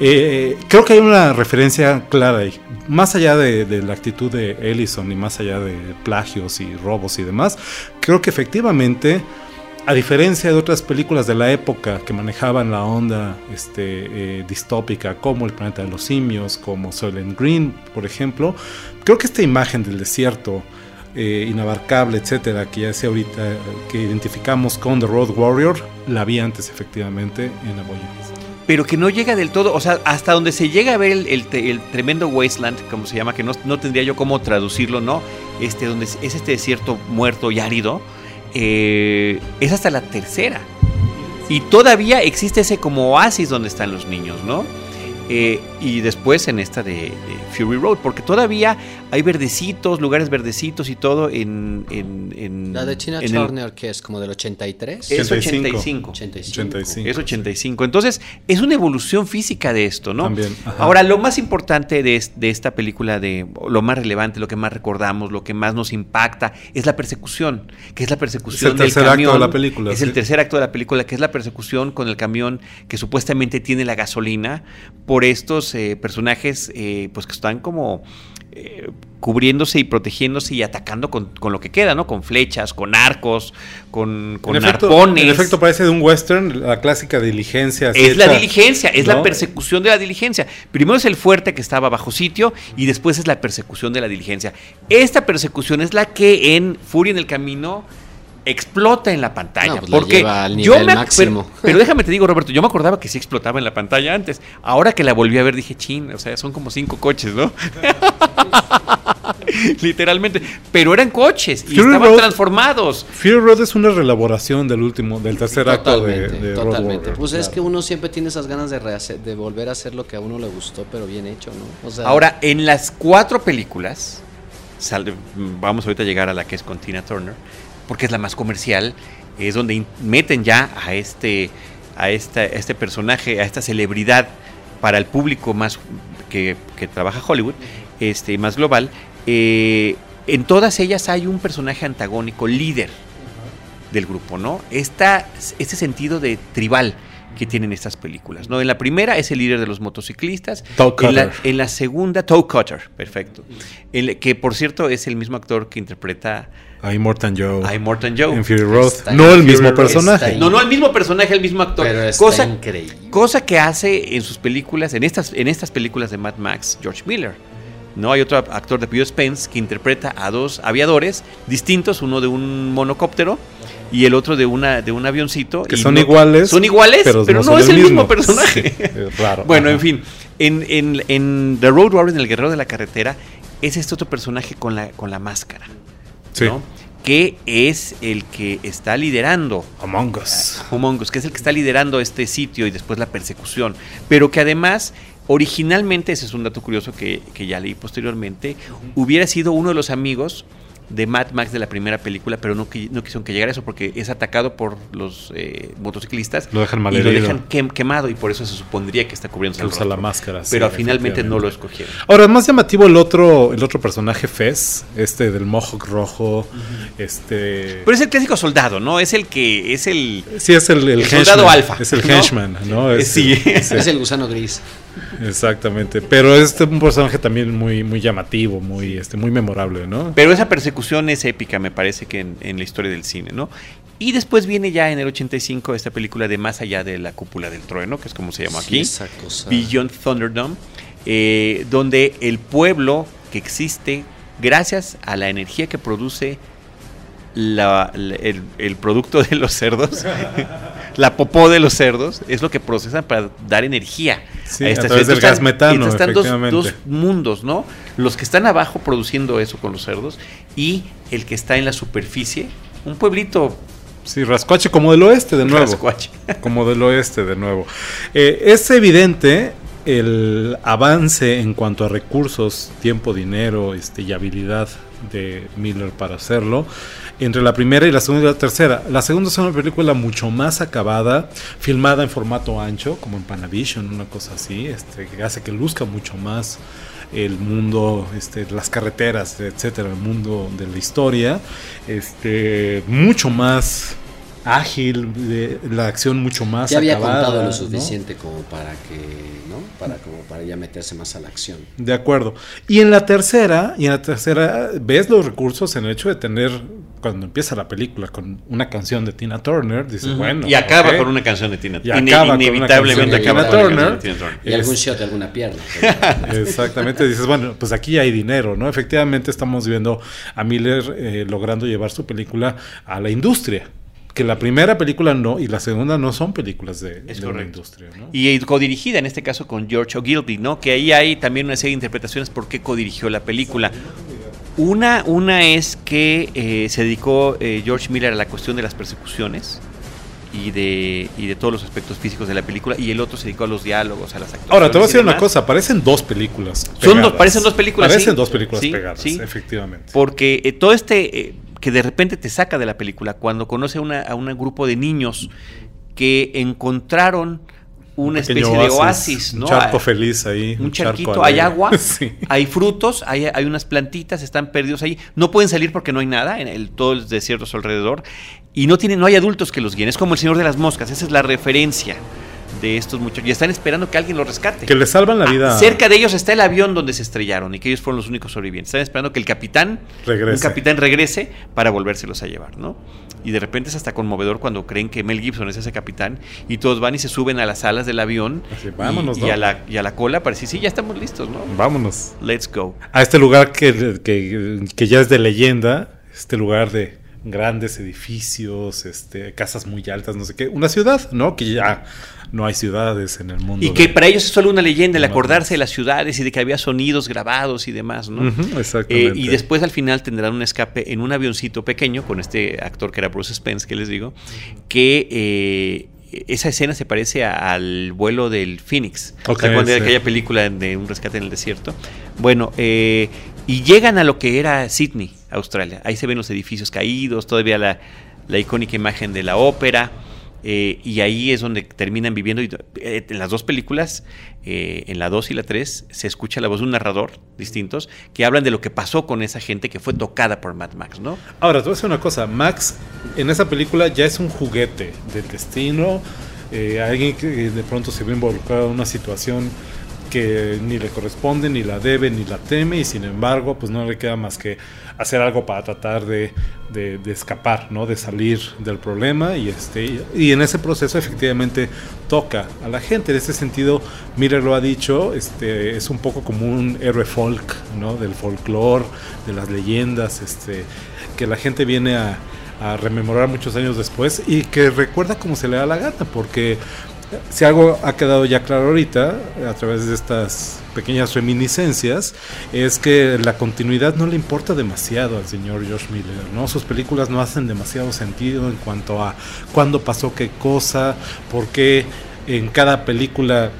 Eh, creo que hay una referencia clara ahí. Más allá de, la actitud de Ellison y más allá de plagios y robos y demás, creo que efectivamente, a diferencia de otras películas de la época que manejaban la onda este, eh, distópica, como El planeta de los simios, como Soylent Green, por ejemplo, creo que esta imagen del desierto eh, inabarcable, etcétera, que ya decía ahorita, eh, que identificamos con The Road Warrior, la vi antes efectivamente en Aboyens pero que no llega del todo, o sea, hasta donde se llega a ver el, tremendo wasteland, como se llama, que no, no, tendría yo cómo traducirlo, ¿no? Este, donde es este desierto muerto y árido, eh, es hasta la tercera. Y todavía existe ese como oasis donde están los niños, ¿no? Eh, y después en esta de, de, Fury Road, porque todavía hay verdecitos, lugares verdecitos y todo en... en, en la de en Turner, el, que es como del 83. Es 85. 85. 85. Es 85. Entonces, es una evolución física de esto, ¿no? También. Ahora, lo más importante de, de, esta película, de lo más relevante, lo que más recordamos, lo que más nos impacta, es la persecución, que es la persecución es el del tercer camión. acto de la película. Es ¿sí? el tercer acto de la película, que es la persecución con el camión que supuestamente tiene la gasolina por estos eh, personajes eh, pues que están como eh, cubriéndose y protegiéndose y atacando con, con, lo que queda, ¿no? Con flechas, con arcos, con, con en efecto, arpones. En efecto, parece de un western, la clásica diligencia. Es hecha, la diligencia, es ¿no? la persecución de la diligencia. Primero es el fuerte que estaba bajo sitio y después es la persecución de la diligencia. Esta persecución es la que en Furia en el Camino explota en la pantalla. No, pues porque la lleva yo me máximo. Pero, pero, déjame te digo, Roberto, yo me acordaba que sí explotaba en la pantalla antes. Ahora que la volví a ver dije, chin, o sea, son como cinco coches, ¿no? Literalmente. Pero eran coches y Fury estaban Road, transformados. Fury Road es una reelaboración del último, del tercer totalmente, acto de, de Totalmente. Warrior, pues claro. es que uno siempre tiene esas ganas de, rehacer, de volver a hacer lo que a uno le gustó, pero bien hecho, ¿no? O sea, Ahora, en las cuatro películas, sale, vamos ahorita a llegar a la que es con Tina Turner, porque es la más comercial, es donde meten ya a este, a esta, a este personaje, a esta celebridad para el público más que, que trabaja Hollywood, este, más global. Eh, en todas ellas hay un personaje antagónico, líder del grupo, ¿no? Esta, este sentido de tribal, que tienen estas películas. ¿no? En la primera es el líder de los motociclistas. Toe en, la, en la segunda, Toe Cutter, perfecto. El- que por cierto es el mismo actor que interpreta A Immortan Joe. a Immortan Joe. En Fury Road. Está no el mismo Road. personaje. No, no el mismo personaje, el mismo actor. Pero está cosa, increíble. cosa que hace en sus películas, en estas, en estas películas de Mad Max, George Miller. No hay otro actor de Peter Spence que interpreta a dos aviadores distintos, uno de un monocóptero y el otro de una de un avioncito. Que y son no- iguales, Son iguales, pero, pero no, es el el mismo, mismo. personaje. Sí, es raro. Bueno, Ajá. en fin, en, en- en The Road Warrior, en El Guerrero de la Carretera, es este otro personaje con la, con la máscara. Sí. ¿no? Que es el que está liderando Among Us. Among Us, que es el que está liderando este sitio y después la persecución, pero que además originalmente, ese es un dato curioso que, que ya leí posteriormente, hubiera sido uno de los amigos de Mad Max de la primera película, pero no, no quisieron que llegara eso porque es atacado por los eh, motociclistas Lo dejan y lo dejan quem- quemado y por eso se supondría que está cubriendo Que usa la máscara. sí, Pero finalmente no lo escogieron. Ahora, más llamativo el otro, el otro personaje, Fez, este del Mohawk rojo, este... Pero es el clásico soldado, ¿no? Es el que es el sí, es el, el el soldado henchman, alfa, Es el ¿no? henchman, ¿no? Es- Sí. Es el gusano gris. Exactamente. Pero es un personaje también muy, muy llamativo, muy, este, muy memorable, ¿no? Pero esa persecución es épica, me parece que en, en la historia del cine, ¿no? Y después viene ya en el 85 esta película de Más allá de la cúpula del trueno, que es como se llama Sí, aquí, esa cosa. Beyond Thunderdome, eh, donde el pueblo que existe gracias a la energía que produce la- la- el, el producto de los cerdos, la popó de los cerdos, es lo que procesan para dar energía Sí, a a esta través ciudad. del Entonces gas metano, están dos, dos mundos, ¿no? Los que están abajo produciendo eso con los cerdos y el que está en la superficie, un pueblito Sí, Rascuache como del oeste de nuevo. rascuache. como del oeste de nuevo. Eh, es evidente el avance en cuanto a recursos, tiempo, dinero este, y habilidad de Miller para hacerlo entre la primera y la segunda y la tercera. La segunda es una película mucho más acabada, filmada en formato ancho, como en Panavision, una cosa así, este, que hace que luzca mucho más el mundo, este, las carreteras, etcétera, el mundo de la historia, este, mucho más ágil, de- la acción mucho más Ya había acabada, contado lo ¿no? suficiente como para que, ¿no? Para como para ya meterse más a la acción. De acuerdo. Y en la tercera, y en la tercera ves los recursos en el hecho de tener cuando empieza la película con una canción de Tina Turner, dices, bueno, y acaba con una canción de Tina una Inevitablemente acaba con una Turner. canción de Tina Turner. Y algún shot de alguna pierna. Exactamente, dices, bueno, pues aquí hay dinero, ¿no? Efectivamente estamos viendo a Miller eh, logrando llevar su película a la industria. Que la primera película no y la segunda no son películas de, Es de correcto. industria, ¿no? Y codirigida en este caso con George Ogilvy, ¿no? Que ahí hay también una serie de interpretaciones por qué codirigió la película. Una, una es que eh, se dedicó eh, George Miller a la cuestión de las persecuciones y de, y de todos los aspectos físicos de la película, y el otro se dedicó a los diálogos, a las actuaciones. Ahora, te voy a decir una cosa, parecen dos películas. Son dos- parecen dos películas, Parecen sí. dos películas Sí, pegadas, sí. efectivamente. Porque eh, todo este que de repente te saca de la película, cuando conoce una- a un grupo de niños que encontraron una especie de oasis, un ¿no? charco Ah, feliz ahí. un charquito, hay agua, Sí. hay frutos, hay, hay unas plantitas, están perdidos ahí. No pueden salir porque no hay nada, en el, todo el desierto a su alrededor. Y no, tienen, no hay adultos que los guíen. Es como el Señor de las Moscas, esa es la referencia de estos muchachos. Y están esperando que alguien los rescate. Que le salvan la vida. Ah, cerca de ellos está el avión donde se estrellaron y que ellos fueron los únicos sobrevivientes. Están esperando que el capitán, Regrese. un capitán regrese para volvérselos a llevar, ¿no? Y de repente es hasta conmovedor cuando creen que Mel Gibson es ese capitán y todos van y se suben a las alas del avión Así, y- vámonos, y, ¿no? a la, y a la cola para decir, sí, ya estamos listos, ¿no? Vámonos. Let's go. A este lugar que, que, que ya es de leyenda, este lugar de grandes edificios, este, casas muy altas, no sé qué. Una ciudad, ¿no? Que ya no hay ciudades en el mundo. Y que de- para ellos es solo una leyenda el acordarse de las ciudades y de que había sonidos grabados y demás, ¿no? Eh, exactamente. y después al final tendrán un escape en un avioncito pequeño con este actor que era Bruce Spence, que les digo, que eh, esa escena se parece a- al vuelo del Phoenix. Ok, ¿Se acuerdan de sí. aquella película de un rescate en el desierto? Bueno, eh, y llegan a lo que era Sydney, Australia. Ahí se ven los edificios caídos, todavía la, la icónica imagen de la ópera. Eh, y ahí es donde terminan viviendo. Y, eh, en las dos películas, eh, en la 2 y la 3, se escucha la voz de un narrador distintos que hablan de lo que pasó con esa gente que fue tocada por Mad Max, ¿no? Ahora, te voy a decir una cosa. Max en esa película ya es un juguete del destino. eh, alguien que de pronto se ve involucrado en una situación que ni le corresponde, ni la debe, ni la teme, y sin embargo, pues no le queda más que hacer algo para tratar de, de, de escapar, ¿no? De salir del problema, y este, y en ese proceso efectivamente toca a la gente. En ese sentido, Miller lo ha dicho, este, es un poco como un héroe folk, ¿no? Del folclore, de las leyendas, este, que la gente viene a, a rememorar muchos años después y que recuerda como se le da la gana, porque si algo ha quedado ya claro ahorita, a través de estas pequeñas reminiscencias, es que la continuidad no le importa demasiado al señor George Miller, ¿no? Sus películas no hacen demasiado sentido en cuanto a cuándo pasó qué cosa, por qué en cada película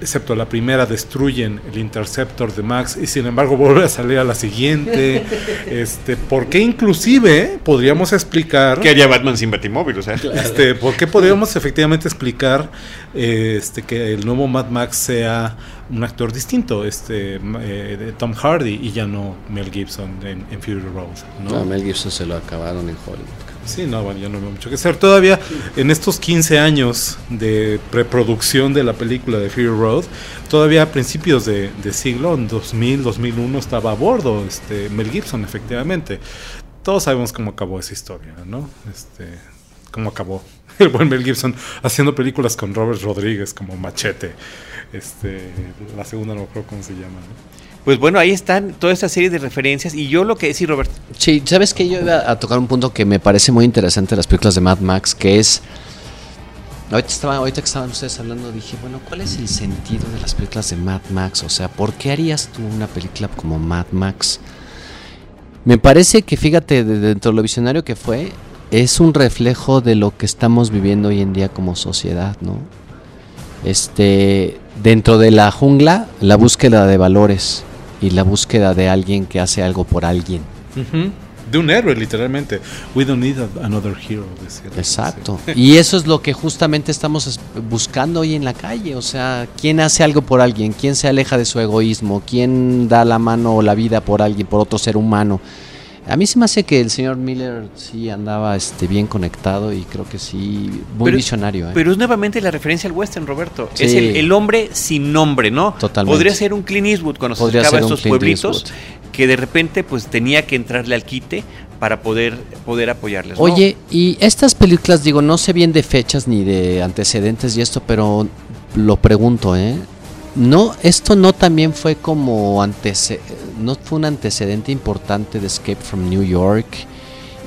excepto la primera, destruyen el Interceptor de Max y sin embargo vuelve a salir a la siguiente. este, ¿Por qué inclusive podríamos explicar... ¿Qué haría Batman sin Batimóvil? O sea, este, ¿Por qué podríamos efectivamente explicar eh, este, que el nuevo Mad Max sea un actor distinto, este, eh, Tom Hardy y ya no Mel Gibson en, en Fury Road? ¿no? No, Mel Gibson se lo acabaron en Hollywood. Sí, no, bueno, ya no veo mucho que hacer. Todavía en estos 15 años de preproducción de la película de Fury Road, todavía a principios de, de siglo, en 2000, 2001, estaba a bordo este, Mel Gibson, efectivamente. Todos sabemos cómo acabó esa historia, ¿no? Este, cómo acabó el buen Mel Gibson haciendo películas con Robert Rodríguez como Machete. Este, la segunda no acuerdo cómo se llama, ¿no? Pues bueno, ahí están toda esta serie de referencias. Y yo lo que decía, Robert. Sí, sabes que yo iba a tocar un punto que me parece muy interesante de las películas de Mad Max, que es. Ahorita, estaba, ahorita que estaban ustedes hablando, dije, bueno, ¿cuál es el sentido de las películas de Mad Max? O sea, ¿por qué harías tú una película como Mad Max? Me parece que, fíjate, de, dentro de lo visionario que fue, es un reflejo de lo que estamos viviendo hoy en día como sociedad, ¿no? Este, dentro de la jungla, la búsqueda de valores y la búsqueda de alguien que hace algo por alguien. De un héroe, literalmente. We don't need a- another hero. Exacto. Y eso es lo que justamente estamos es- buscando hoy en la calle. O sea, ¿quién hace algo por alguien? ¿Quién se aleja de su egoísmo? ¿Quién da la mano o la vida por alguien, por otro ser humano? A mí se me hace que el señor Miller sí andaba este, bien conectado y creo que sí, muy Pero- visionario. ¿eh? Pero es nuevamente la referencia al western, Roberto. Sí. Es el, el hombre sin nombre, ¿no? Totalmente. Podría ser un Clint Eastwood cuando Podría se acercaba a ser un estos pueblitos Eastwood. que de repente pues tenía que entrarle al quite para poder, poder apoyarles. ¿no? Oye, y estas películas, digo, no sé bien de fechas ni de antecedentes y esto, pero lo pregunto, ¿eh? No, esto no también fue como antece no fue un antecedente importante de Escape from New York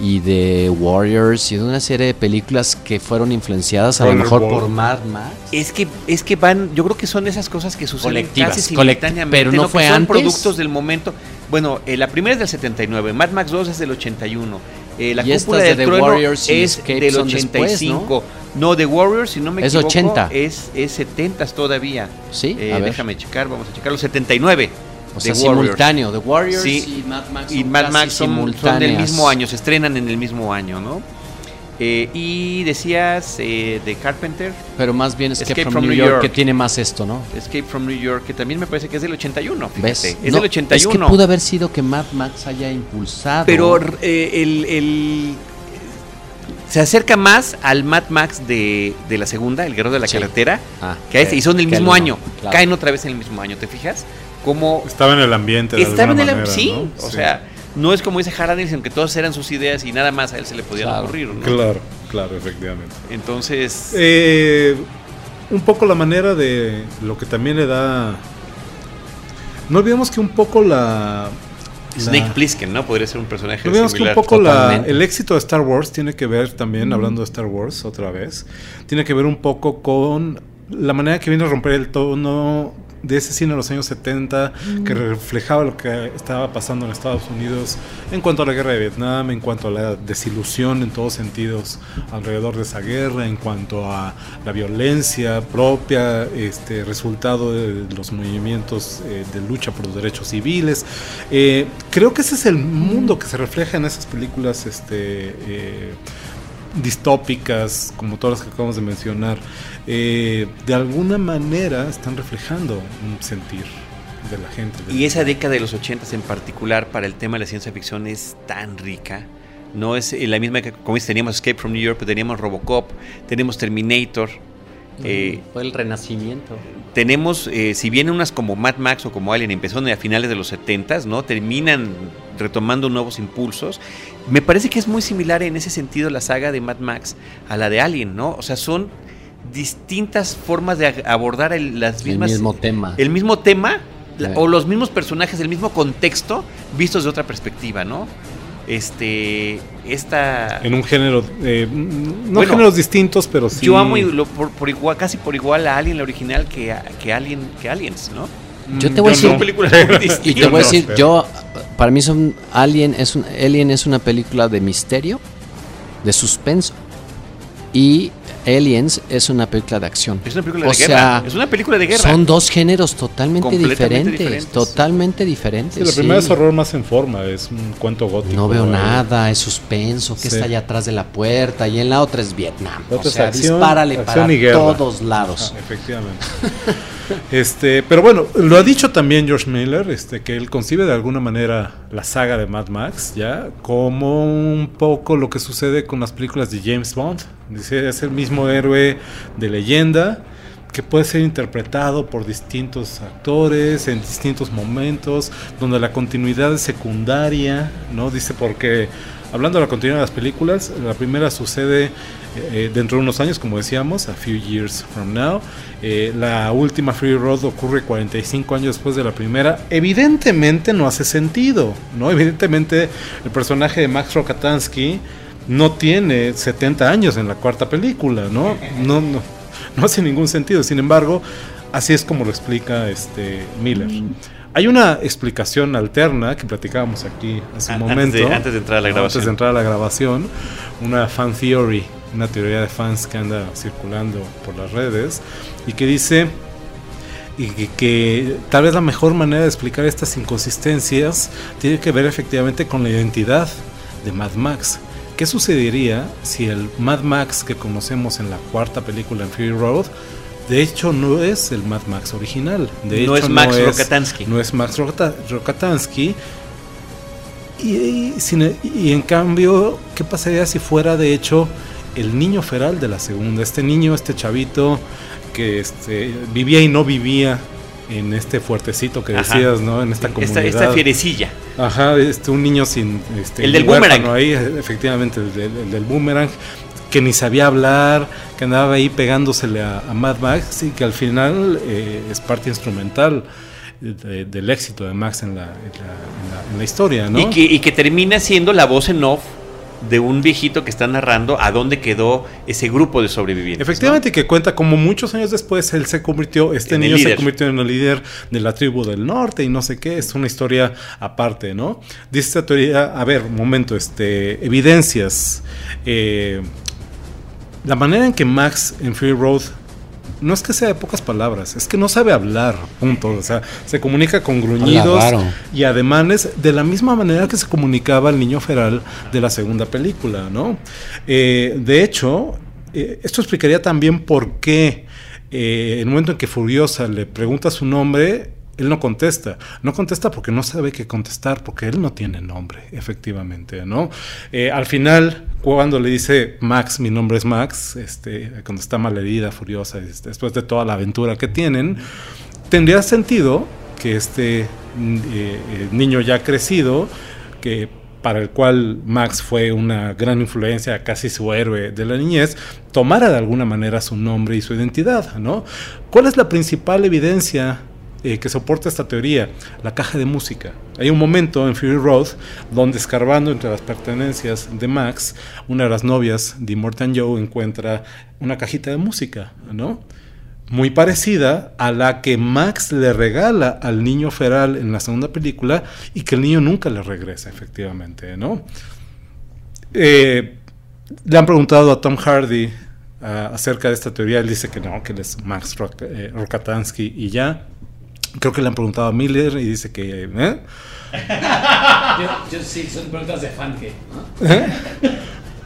y de Warriors y de una serie de películas que fueron influenciadas a lo mejor por Mad Max. Es que, es que van, yo creo que son esas cosas que suceden Colectivas, casi simultáneamente, pero no Que fue son antes. productos del momento. Bueno, eh, la primera es del 79, Mad Max 2 es del 81, eh, la Y cúpula de del The trueno Warriors y es del son después, 85. ¿no? The Warriors, si no me Es equivoco, 80. es, es 70 todavía. Sí, Eh, a ver. déjame checar, vamos a checarlo, 79. O sea, Warriors. simultáneo, The Warriors Sí. y Mad Max. Y son Mad casi Max son, son del mismo año, se estrenan en el mismo año, ¿no? Eh, y decías eh, de Carpenter, Pero más bien Escape, Escape from, from New New York, York. que tiene más esto, ¿no? Escape from New York, que también me parece que es del 81, fíjate. ¿Ves? Es No, del 81. Es que pudo haber sido que Mad Max haya impulsado. Pero eh, el, el- se acerca más al Mad Max de, de la segunda, El Guerrero de la Sí. Carretera, Ah, que a este, y son del mismo año. claro. Caen otra vez en el mismo año, ¿te fijas? Como Estaba en el ambiente. De estaba en el sí, ¿no? o Sí. sea, no es como dice Harald Nielsen que todas eran sus ideas y nada más a él se le podían Claro. ocurrir, ¿no? Claro, claro, efectivamente. Entonces, Eh, un poco la manera de lo que también le da. No olvidemos que un poco la. Snake la- Plissken, ¿no? Podría ser un personaje no olvidemos que un poco la, el éxito de Star Wars tiene que ver también, hablando de Star Wars otra vez, tiene que ver un poco con la manera que viene a romper el tono de ese cine de los años 70 que reflejaba lo que estaba pasando en Estados Unidos en cuanto a la guerra de Vietnam, en cuanto a la desilusión en todos sentidos alrededor de esa guerra, en cuanto a la violencia propia, este resultado de los movimientos eh, de lucha por los derechos civiles. Eh, creo que ese es el mundo que se refleja en esas películas este, eh, distópicas, como todas las que acabamos de mencionar, eh, de alguna manera están reflejando un sentir de la gente. Y esa década de los 80 en particular para el tema de la ciencia ficción es tan rica. No es eh, la misma que como dices, teníamos Escape from New York, pero teníamos Robocop, tenemos Terminator, Eh, Fue el renacimiento. tenemos, eh, si bien unas como Mad Max o como Alien empezaron a finales de los 70s, ¿no? Terminan retomando nuevos impulsos. Me parece que es muy similar en ese sentido la saga de Mad Max a la de Alien, ¿no? O sea, son distintas formas de abordar el- las El mismas... mismo tema. el mismo tema la- o los mismos personajes, el mismo contexto, vistos de otra perspectiva, ¿no? Este, esta... En un género, eh, no Bueno, géneros distintos, pero sí. Yo amo lo- por, por igual, casi por igual a Alien, la original, que, a- que, Alien, que Aliens, ¿no? Yo te voy a Yo decir- Son películas muy Y te voy a no, decir, yo, para mí son Alien es un Alien es una película de misterio, de suspenso y Aliens es una película de acción. Es una película O de guerra. sea, es una película de guerra. Son dos géneros totalmente diferentes, diferentes. totalmente diferentes. Sí, la primera sí. es horror más en forma, es un cuento gótico. No veo eh. nada, es suspenso, que Sí. está allá atrás de la puerta y en la otra es Vietnam. La O es sea, acción, dispárale acción para y guerra. todos lados. Ah, efectivamente. este, pero bueno, lo ha dicho también George Miller, este, que él concibe de alguna manera la saga de Mad Max, ya, como un poco lo que sucede con las películas de James Bond. Dice, es el mismo héroe de leyenda que puede ser interpretado por distintos actores en distintos momentos, donde la continuidad es secundaria, ¿no? Dice porque hablando de la continuidad de las películas, la primera sucede eh, dentro de unos años, como decíamos, a few years from now. Eh, la última Free Road ocurre 45 años después de la primera. Evidentemente no hace sentido, ¿no? Evidentemente el personaje de Max Rokatansky no tiene 70 años en la cuarta película, ¿no? No, no, no hace ningún sentido. Sin embargo, así es como lo explica este Miller. Hay una explicación alterna que platicábamos aquí hace un Antes momento. de- antes de entrar a la Antes grabación. de entrar a la grabación, una fan theory, una teoría de fans que anda circulando por las redes y que dice y que, que tal vez la mejor manera de explicar estas inconsistencias tiene que ver efectivamente con la identidad de Mad Max. ¿Qué sucedería si el Mad Max que conocemos en la cuarta película en Fury Road de hecho no es el Mad Max original? De No hecho, es Max Rokatansky. No es Max Rokata- Rokatansky. Y, y sin- y en cambio, ¿qué pasaría si fuera de hecho el niño feral de la segunda? Este niño, este chavito que este, vivía y no vivía en este fuertecito que Ajá. decías, ¿no? En esta comunidad. esta fierecilla. Ajá, este, un niño sin... Este, El del boomerang. Ahí, efectivamente, el del, el del boomerang, que ni sabía hablar, que andaba ahí pegándosele a, a Mad Max y que al final eh, es parte instrumental de- del éxito de Max en la, en la, en la- en la historia, ¿no? Y, que, y que termina siendo la voz en off de un viejito que está narrando a dónde quedó ese grupo de sobrevivientes. Efectivamente, que cuenta como muchos años después él se convirtió, este En niño se convirtió en el líder de la tribu del norte y no sé qué, es una historia aparte, ¿no? Dice esta teoría, a ver, un momento, este, evidencias. eh, la manera en que Max en Free Road no es que sea de pocas palabras, es que no sabe hablar, punto. O sea, se comunica con gruñidos y ademanes de la misma manera que se comunicaba el niño feral de la segunda película, ¿no? Eh, de hecho, eh, esto explicaría también por qué eh, en el momento en que Furiosa le pregunta su nombre, él no contesta. No contesta porque no sabe qué contestar, porque él no tiene nombre, efectivamente, ¿no? Eh, al final, cuando le dice Max, mi nombre es Max, este, cuando está malherida, furiosa, este, después de toda la aventura que tienen, tendría sentido que este mm, eh, eh, niño ya crecido, que para el cual Max fue una gran influencia, casi su héroe de la niñez, tomara de alguna manera su nombre y su identidad, ¿no? ¿Cuál es la principal evidencia eh, que soporta esta teoría? La caja de música. Hay un momento en Fury Road donde escarbando entre las pertenencias de Max, una de las novias de Immortan Joe encuentra una cajita de música, ¿no? muy parecida a la que Max le regala al niño feral en la segunda película y que el niño nunca le regresa, efectivamente, ¿no? Eh, le han preguntado a Tom Hardy ah, acerca de esta teoría, él dice que no, que él es Max Rock- eh, Rokatansky y ya. Creo que le han preguntado a Miller y dice que... ¿eh? Yo, yo sí, son preguntas de fan que.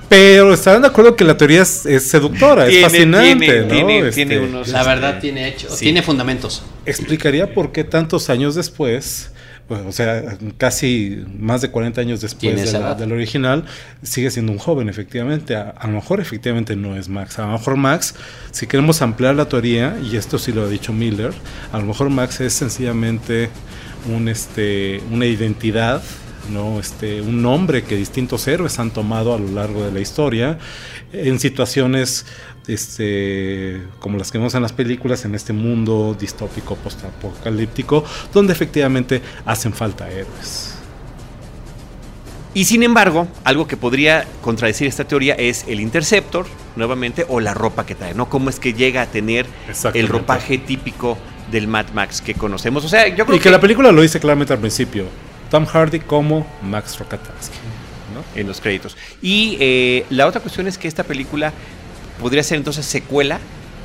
Pero estarán de acuerdo que la teoría es, es seductora, Tiene- es fascinante, tiene- ¿no? tiene- Este, tiene unos- La verdad tiene hecho, Sí. tiene fundamentos. explicaría por qué tantos años después o sea, casi más de 40 años después de la- del original, sigue siendo un joven, efectivamente. A, a lo mejor, efectivamente, no es Max. A lo mejor Max, si queremos ampliar la teoría, y esto sí lo ha dicho Miller, a lo mejor Max es sencillamente un, este, una identidad. ¿no? Este, un nombre que distintos héroes han tomado a lo largo de la historia en situaciones este, como las que vemos en las películas, en este mundo distópico, postapocalíptico, donde efectivamente hacen falta héroes. Y sin embargo, algo que podría contradecir esta teoría es el Interceptor, nuevamente, o la ropa que trae, ¿no? Cómo es que llega a tener el ropaje típico del Mad Max que conocemos. O sea, yo creo Y que la película lo dice claramente al principio, Tom Hardy como Max Rokatansky. ¿no? en los créditos. Y eh, la otra cuestión es que esta película podría ser entonces secuela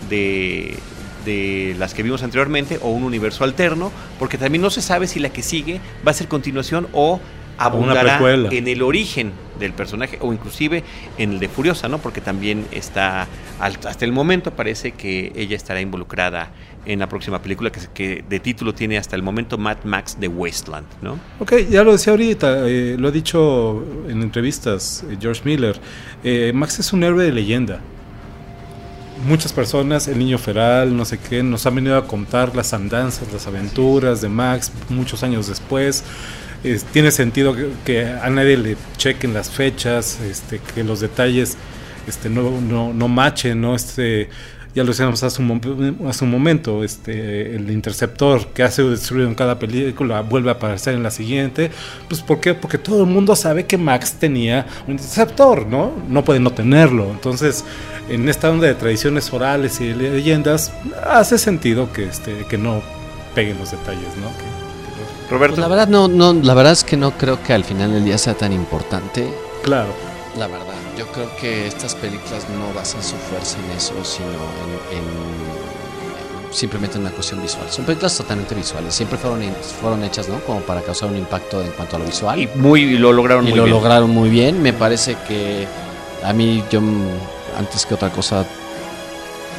de, de las que vimos anteriormente o un universo alterno, porque también no se sabe si la que sigue va a ser continuación o abundará en el origen del personaje o inclusive en el de Furiosa, ¿no? Porque también está hasta el momento parece que ella estará involucrada en la próxima película que de título tiene hasta el momento Mad Max de Wasteland, ¿no? Ok, ya lo decía ahorita, eh, lo ha dicho en entrevistas eh, George Miller, eh, Max es un héroe de leyenda. Muchas personas, el niño feral, no sé qué, nos han venido a contar las andanzas, las aventuras de Max muchos años después. Es- tiene sentido que, a nadie le chequen las fechas, este, que los detalles este, no, no, no machen, ¿no? Este, ya lo decíamos hace un, mom- hace un momento, este, el interceptor que ha sido destruido en cada película vuelve a aparecer en la siguiente. Pues ¿por qué? Porque todo el mundo sabe que Max tenía un interceptor, ¿no? No puede no tenerlo. Entonces, en esta onda de tradiciones orales y de leyendas, hace sentido que, este, que no peguen los detalles, ¿no? Que- Roberto. Pues la verdad no, no, la verdad es que no creo que al final del día sea tan importante. claro. La verdad, yo creo que estas películas no basan su fuerza en eso, sino en, en simplemente en una cuestión visual. Son películas totalmente visuales, siempre fueron, in- fueron hechas, ¿no? Como para causar un impacto en cuanto a lo visual. y muy y lo lograron y muy lo bien. lograron muy bien. Me parece que a mí, yo mm, antes que otra cosa,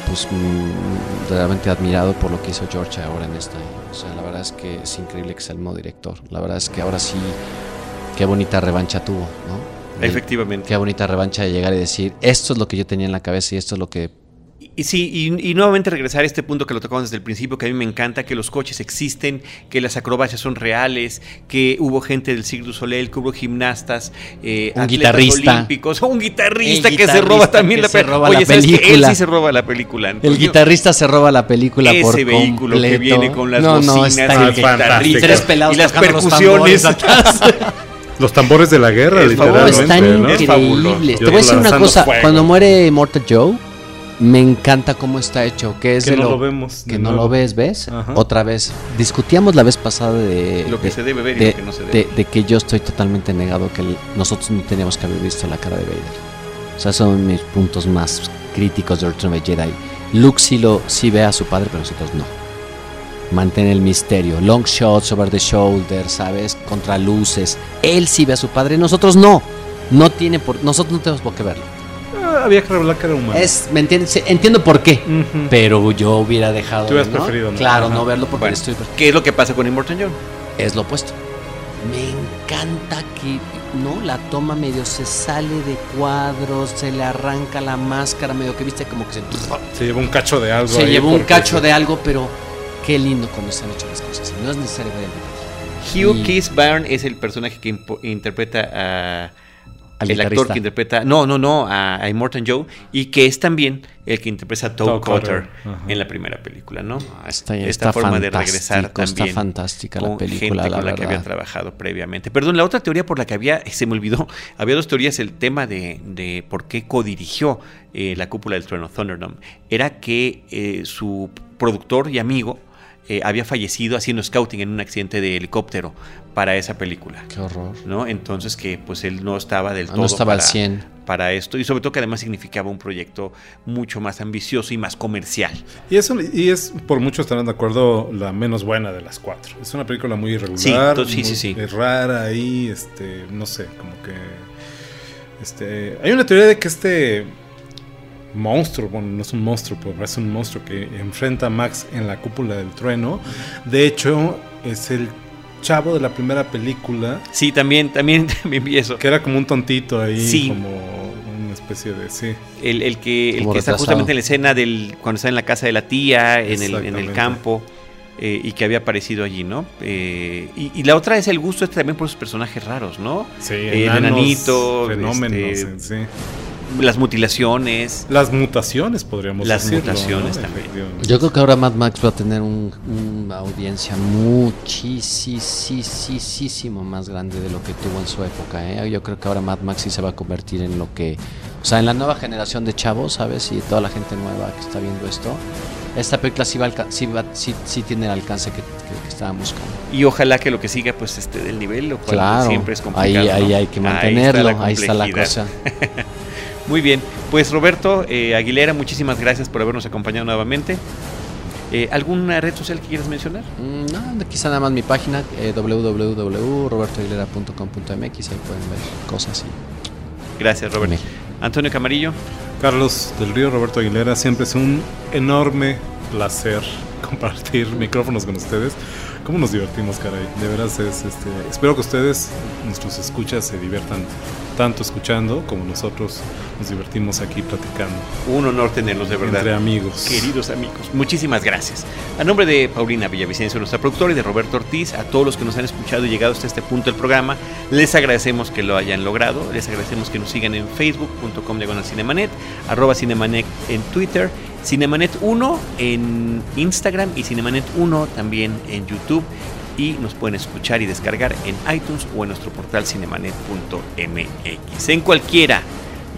pues mm, realmente admirado por lo que hizo George ahora en esta. O sea, la verdad es que es increíble que sea el nuevo director. La verdad es que ahora sí, qué bonita revancha tuvo, ¿no? Efectivamente. Qué bonita revancha de llegar y decir, esto es lo que yo tenía en la cabeza y esto es lo que... Y, sí, y, y nuevamente regresar a este punto que lo tocamos desde el principio, que a mí me encanta, que los coches existen, que las acrobacias son reales, que hubo gente del Cirque du Soleil, que hubo gimnastas, eh, Un atletas guitarrista. olímpicos, un guitarrista que se roba también que la, se pe- roba Oye, la ¿sabes qué? Él película. sí se roba la película. El guitarrista se roba la película ese por vehículo que completo. viene con las No, bocinas, el Tres pelados y las los percusiones. atrás. Los tambores de la guerra, Es literalmente. Están ¿no? Increíbles. Te voy a decir una cosa. fuego. Cuando muere Immortal Joe, me encanta cómo está hecho. Que es Que de no lo, lo vemos Que no nuevo. lo ves, ¿ves? Ajá. Otra vez. Discutíamos la vez pasada de. Lo que de- se debe ver y de, lo que no se debe. de- de que yo estoy totalmente negado que el- nosotros no teníamos que haber visto la cara de Vader. O sea, son mis puntos más críticos de Return of the Jedi. Luke sí, lo, sí ve a su padre, pero nosotros no. Mantén el misterio. Long shots over the shoulder, ¿sabes? Contra luces. Él sí ve a su padre, nosotros no. No tiene por, nosotros no tenemos por qué verlo. Ah, había que revelar que era humano. Es, ¿me entiendes? Entiendo por qué. Ujú. Pero yo hubiera dejado. Tú hubieras ¿no? preferido no. Claro, Ajá. no verlo porque Bueno, estoy. ¿Qué es lo que pasa con Immortal Joe? es lo opuesto. Me encanta que no la toma medio se sale de cuadros, se le arranca la máscara, medio que viste como que se, Se llevó un cacho de algo. se llevó un cacho se- de algo, pero qué lindo cuando están hechas las cosas. No es necesario ver el video. Hugh Y- Keith Byrne es el personaje que interpreta a. Al el actor que interpreta. No, no, no, a, a Immortal Joe. Y que es también el que interpreta a Toe Toe Cotter en la primera película, ¿no? Ah, Está, Esta está forma de regresar también. Está fantástica la película, gente la con la que había trabajado previamente. Perdón, la otra teoría por la que había, se me olvidó, había dos teorías, el tema de, de por qué codirigió eh, la cúpula del trueno Thunderdome, era que eh, su productor y amigo eh, había fallecido haciendo scouting en un accidente de helicóptero para esa película. Qué horror. ¿no? Entonces que pues él no estaba del No todo estaba al para, 100. para esto y sobre todo que además significaba un proyecto mucho más ambicioso y más comercial. Y es, un- y es, por muchos estarán de acuerdo, la menos buena de las cuatro. Es una película muy irregular. Sí, to- sí, muy- sí, sí. Es rara ahí, este, no sé, como que... Este, hay una teoría de que este monstruo, bueno, no es un monstruo, pero es un monstruo que enfrenta a Max en la cúpula del trueno. De hecho, es el chavo de la primera película, Sí, también, también, también vi eso. que era como un tontito ahí, Sí. como una especie de sí. El, el que, el que está justamente en la escena del cuando está en la casa de la tía, en el, en el campo, eh, y que había aparecido allí, ¿no? Eh, y, y la otra es el gusto este también por esos personajes raros, ¿no? Sí, El enanos, enanito, fenómenos, este, sí. Las mutilaciones. Las mutaciones, podríamos Las decirlo. mutaciones ¿no? también. Yo creo que ahora Mad Max va a tener un- una audiencia muchísimo más grande de lo que tuvo en su época. ¿eh? Yo creo que ahora Mad Max sí se va a convertir en lo que... O sea, en la nueva generación de chavos, ¿sabes? Y toda la gente nueva que está viendo esto. Esta película sí, va sí, va- sí- sí tiene el alcance que, que, que estaban buscando. Y ojalá que lo que siga pues esté del nivel, lo cual Claro, siempre es ahí, complicado. ahí ¿no? hay que Ahí está mantenerlo, ahí está la cosa. Muy bien, pues Roberto eh, Aguilera, muchísimas gracias por habernos acompañado nuevamente. Eh, ¿Alguna red social que quieras mencionar? Mm, No, quizá nada más mi página, eh, www.robertoaguilera.com.mx, ahí pueden ver cosas y Gracias, Roberto. Antonio Camarillo, Carlos del Río, Roberto Aguilera, siempre es un enorme placer compartir micrófonos con ustedes. ¿Cómo nos divertimos, caray? De veras es este. Espero que ustedes, nuestros escuchas, se diviertan tanto escuchando como nosotros nos divertimos aquí platicando un honor tenerlos de verdad. entre amigos. Queridos amigos, muchísimas gracias. A nombre de Paulina Villavicencio, nuestra productora, y de Roberto Ortiz, a todos los que nos han escuchado y llegado hasta este punto del programa, les agradecemos que lo hayan logrado, les agradecemos que nos sigan en facebook.com diagonal cinemanet, arroba cinemanet en Twitter, cinemanet 1 en Instagram y cinemanet 1 también en YouTube y nos pueden escuchar y descargar en iTunes o en nuestro portal cinemanet.mx. En cualquiera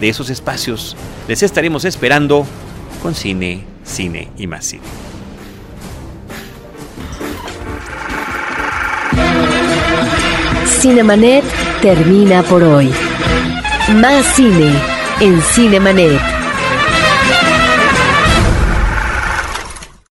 de esos espacios les estaremos esperando con cine, cine y más cine. Cinemanet termina por hoy. Más cine en Cinemanet.